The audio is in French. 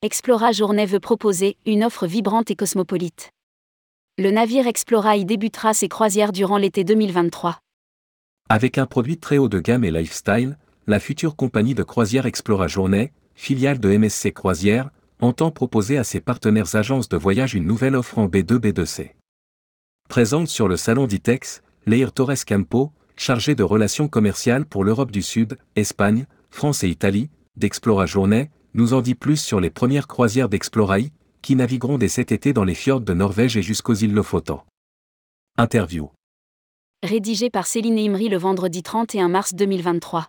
Explora Journée veut proposer une offre vibrante et cosmopolite. Le navire Explora y débutera ses croisières durant l'été 2023. Avec un produit très haut de gamme et lifestyle, la future compagnie de croisière Explora Journée, filiale de MSC Croisière, entend proposer à ses partenaires agences de voyage une nouvelle offre en B2 B2C. Présente sur le salon d'ITEX, Leir Torres Campo, chargé de relations commerciales pour l'Europe du Sud, Espagne, France et Italie, d'Explora Journée, nous en dit plus sur les premières croisières d'Exploraï, qui navigueront dès cet été dans les fjords de Norvège et jusqu'aux îles Lofoten. Interview. Rédigé par Céline Imri le vendredi 31 mars 2023.